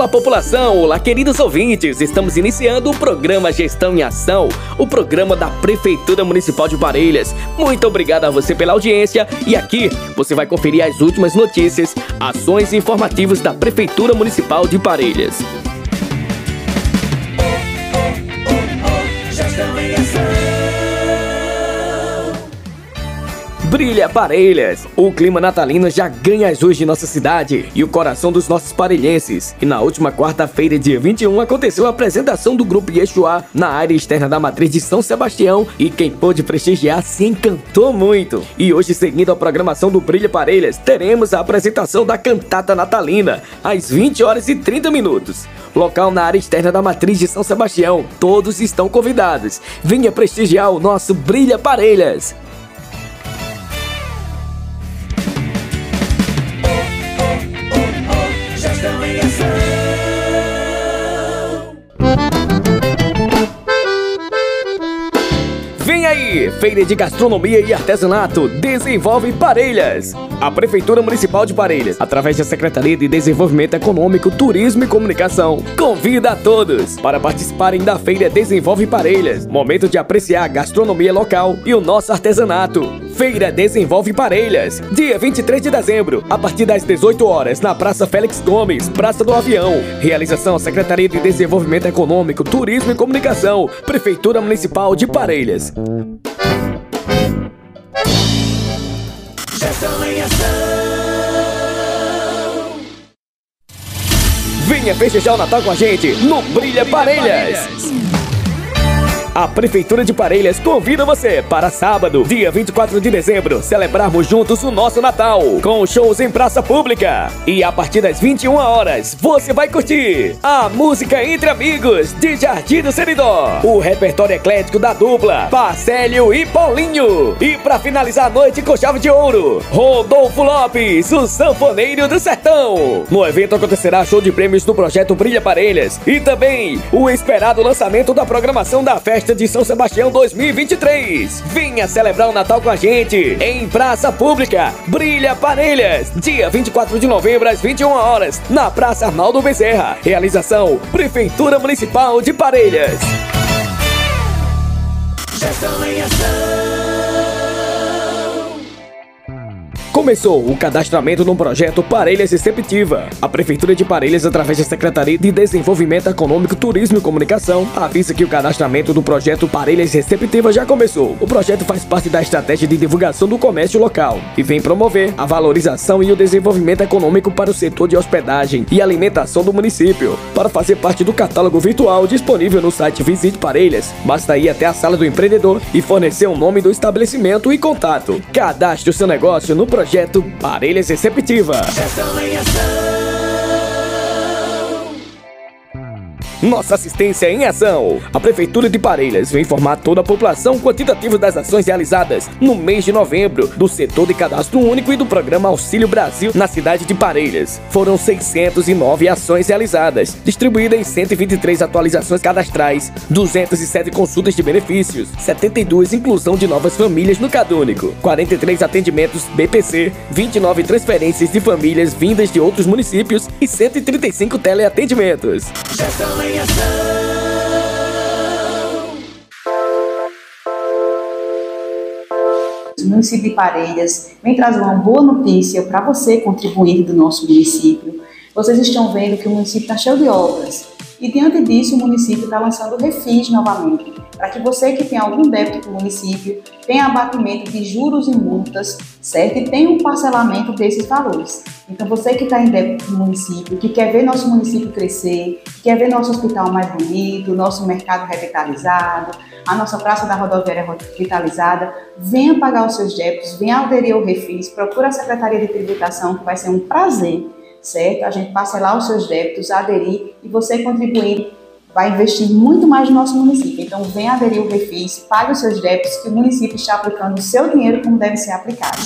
Olá, população! Olá, queridos ouvintes! Estamos iniciando o programa Gestão em Ação, o programa da Prefeitura Municipal de Parelhas. Muito obrigado a você pela audiência e aqui você vai conferir as últimas notícias, ações e informativos da Prefeitura Municipal de Parelhas. Brilha Parelhas! O clima natalino já ganha as ruas de nossa cidade e o coração dos nossos parelhenses. E na última quarta-feira, dia 21, aconteceu a apresentação do Grupo Yeshua na área externa da matriz de São Sebastião e quem pôde prestigiar se encantou muito. E hoje, seguindo a programação do Brilha Parelhas, teremos a apresentação da cantata natalina, às 20 horas e 30 minutos. Local na área externa da matriz de São Sebastião. Todos estão convidados. Venha prestigiar o nosso Brilha Parelhas! Em ação. Vem aí! Feira de Gastronomia e Artesanato Desenvolve Parelhas. A Prefeitura Municipal de Parelhas, através da Secretaria de Desenvolvimento Econômico, Turismo e Comunicação, convida a todos para participarem da Feira Desenvolve Parelhas. Momento de apreciar a gastronomia local e o nosso artesanato. Feira Desenvolve Parelhas, dia 23 de dezembro, a partir das 18 horas, na Praça Félix Gomes, Praça do Avião. Realização Secretaria de Desenvolvimento Econômico, Turismo e Comunicação, Prefeitura Municipal de Parelhas. Venha festejar o Natal com a gente no Brilha Parelhas. A Prefeitura de Parelhas convida você para sábado, dia 24 de dezembro, celebrarmos juntos o nosso Natal, com shows em praça pública. E a partir das 21 horas, você vai curtir a música Entre Amigos de Jardim do Seridó, o repertório eclético da dupla Parcélio e Paulinho. E para finalizar a noite com chave de ouro, Rodolfo Lopes, o sanfoneiro do sertão. No evento acontecerá show de prêmios do projeto Brilha Parelhas e também o esperado lançamento da programação da festa de São Sebastião 2023. Venha celebrar o Natal com a gente em praça pública. Brilha Parelhas, dia 24 de novembro às 21 horas, na Praça Arnaldo Bezerra. Realização Prefeitura Municipal de Parelhas. Gestão em ação. Começou o cadastramento no projeto Parelhas Receptiva. A Prefeitura de Parelhas, através da Secretaria de Desenvolvimento Econômico, Turismo e Comunicação, avisa que o cadastramento do projeto Parelhas Receptiva já começou. O projeto faz parte da estratégia de divulgação do comércio local e vem promover a valorização e o desenvolvimento econômico para o setor de hospedagem e alimentação do município. Para fazer parte do catálogo virtual disponível no site Visite Parelhas, basta ir até a sala do empreendedor e fornecer o nome do estabelecimento e contato. Cadastre o seu negócio no projeto Parelhas Receptiva. Nossa assistência em ação. A Prefeitura de Parelhas vem informar toda a população quantitativo das ações realizadas no mês de novembro do setor de cadastro único e do programa Auxílio Brasil na cidade de Parelhas. Foram 609 ações realizadas, distribuídas em 123 atualizações cadastrais, 207 consultas de benefícios, 72 inclusão de novas famílias no Cadúnico, 43 atendimentos BPC, 29 transferências de famílias vindas de outros municípios e 135 teleatendimentos. Ação. O município de Parelhas vem trazer uma boa notícia para você, contribuinte do nosso município. Vocês estão vendo que o município está cheio de obras e, diante disso, o município está lançando Refis novamente, para que você que tem algum débito com o município tenha abatimento de juros e multas, certo? E tenha um parcelamento desses valores. Então, você que está em débito com o município, que quer ver nosso município crescer, que quer ver nosso hospital mais bonito, nosso mercado revitalizado, a nossa praça da rodoviária revitalizada, venha pagar os seus débitos, venha aderir ao Refis, procura a Secretaria de Tributação, que vai ser um prazer certo? A gente parcelar os seus débitos, aderir e você contribuindo vai investir muito mais no nosso município. Então, venha aderir o Refis, pague os seus débitos, que o município está aplicando o seu dinheiro como deve ser aplicado.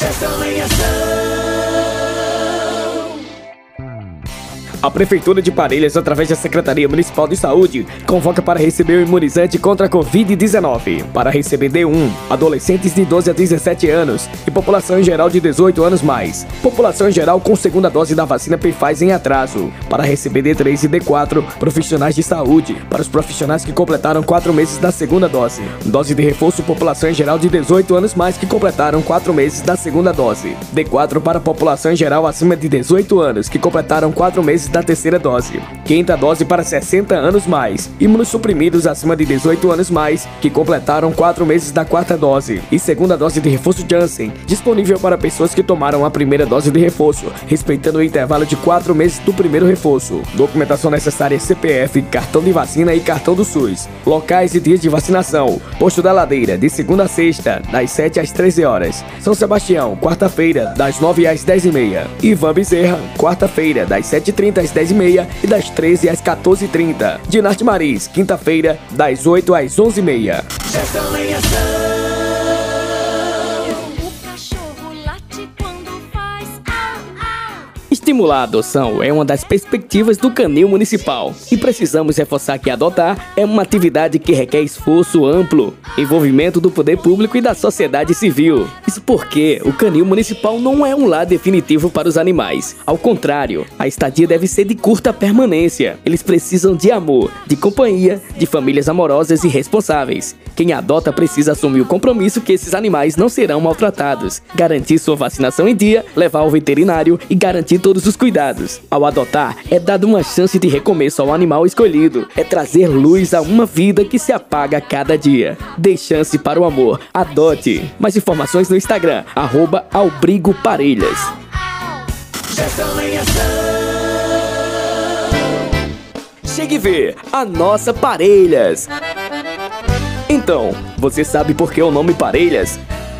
A Prefeitura de Parelhas, através da Secretaria Municipal de Saúde, convoca para receber o imunizante contra a Covid-19. Para receber D1, adolescentes de 12 a 17 anos e população em geral de 18 anos mais. População em geral com segunda dose da vacina Pfizer em atraso. Para receber D3 e D4, profissionais de saúde. Para os profissionais que completaram 4 meses da segunda dose. Dose de reforço, população em geral de 18 anos mais que completaram 4 meses da segunda dose. D4 para população em geral acima de 18 anos que completaram 4 meses da terceira dose. Quinta dose para 60 anos mais. Imunossuprimidos acima de 18 anos mais, que completaram 4 meses da quarta dose. E segunda dose de reforço Janssen, disponível para pessoas que tomaram a primeira dose de reforço, respeitando o intervalo de 4 meses do primeiro reforço. Documentação necessária CPF, cartão de vacina e cartão do SUS. Locais e dias de vacinação. Posto da Ladeira, de segunda a sexta, das 7 às 13 horas. São Sebastião, quarta-feira, das 9 às 10 e meia. Ivan Bezerra, quarta-feira, das 7h30 às 10h30 e das 13 às 14h30. Dinarte Maris, quinta-feira, das 8 às 11h30. Estimular a adoção é uma das perspectivas do Canil Municipal e precisamos reforçar que adotar é uma atividade que requer esforço amplo, envolvimento do poder público e da sociedade civil. Isso porque o Canil Municipal não é um lar definitivo para os animais. Ao contrário, a estadia deve ser de curta permanência. Eles precisam de amor, de companhia, de famílias amorosas e responsáveis. Quem adota precisa assumir o compromisso que esses animais não serão maltratados, garantir sua vacinação em dia, levar ao veterinário e garantir todos os cuidados. Ao adotar, é dado uma chance de recomeço ao animal escolhido, é trazer luz a uma vida que se apaga cada dia. Dê chance para o amor, adote. Mais informações no Instagram, arroba Albrigo Parelhas. Chegue ver a nossa Parelhas. Então, você sabe por que o nome Parelhas?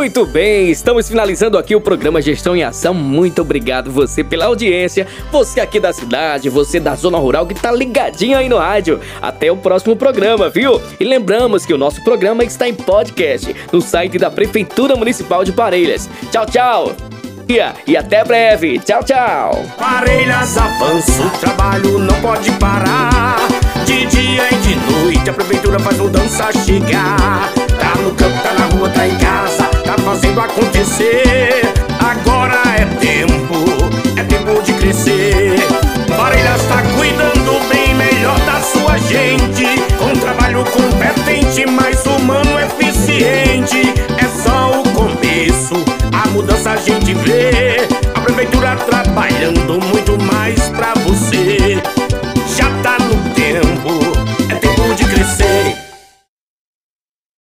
Muito bem, estamos finalizando aqui o programa Gestão em Ação. Muito obrigado você pela audiência, você aqui da cidade, você da zona rural que tá ligadinho aí no rádio. Até o próximo programa, viu? E lembramos que o nosso programa está em podcast no site da Prefeitura Municipal de Parelhas. Tchau, tchau! E até breve. Tchau, tchau. Parelhas avança, o trabalho não pode parar. De dia e de noite a prefeitura faz mudança chegar. Tá no campo, tá na rua, tá em casa, acontecer.